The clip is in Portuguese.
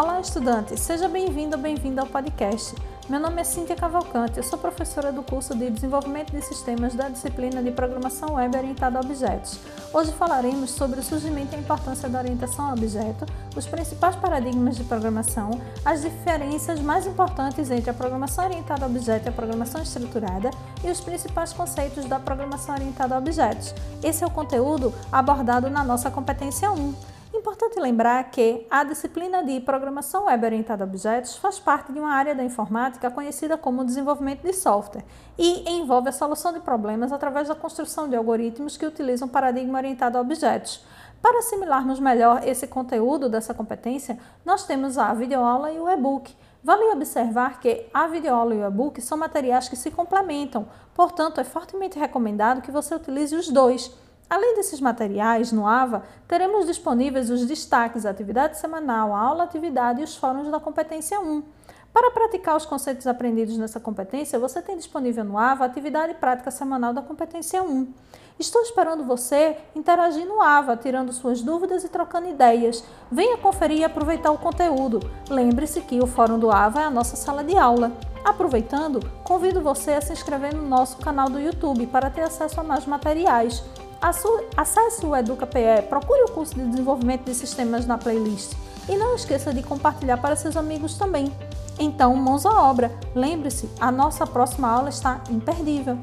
Olá, estudante! Seja bem-vindo ou bem-vinda ao podcast. Meu nome é Cíntia Cavalcante, eu sou professora do curso de Desenvolvimento de Sistemas da disciplina de Programação Web Orientada a Objetos. Hoje falaremos sobre o surgimento e a importância da orientação a objeto, os principais paradigmas de programação, as diferenças mais importantes entre a programação orientada a objeto e a programação estruturada e os principais conceitos da programação orientada a objetos. Esse é o conteúdo abordado na nossa competência 1. Importante lembrar que a disciplina de Programação Web Orientada a Objetos faz parte de uma área da informática conhecida como desenvolvimento de software e envolve a solução de problemas através da construção de algoritmos que utilizam paradigma orientado a objetos. Para assimilarmos melhor esse conteúdo dessa competência, nós temos a videoaula e o e-book. Vale observar que a videoaula e o e-book são materiais que se complementam, portanto, é fortemente recomendado que você utilize os dois. Além desses materiais, no AVA, teremos disponíveis os destaques, a atividade semanal, a aula atividade e os fóruns da competência 1. Para praticar os conceitos aprendidos nessa competência, você tem disponível no AVA a atividade prática semanal da competência 1. Estou esperando você interagir no AVA, tirando suas dúvidas e trocando ideias. Venha conferir e aproveitar o conteúdo. Lembre-se que o Fórum do AVA é a nossa sala de aula. Aproveitando, convido você a se inscrever no nosso canal do YouTube para ter acesso a mais materiais. Acesse o EducaPE, procure o curso de desenvolvimento de sistemas na playlist e não esqueça de compartilhar para seus amigos também. Então, mãos à obra. Lembre-se, a nossa próxima aula está imperdível.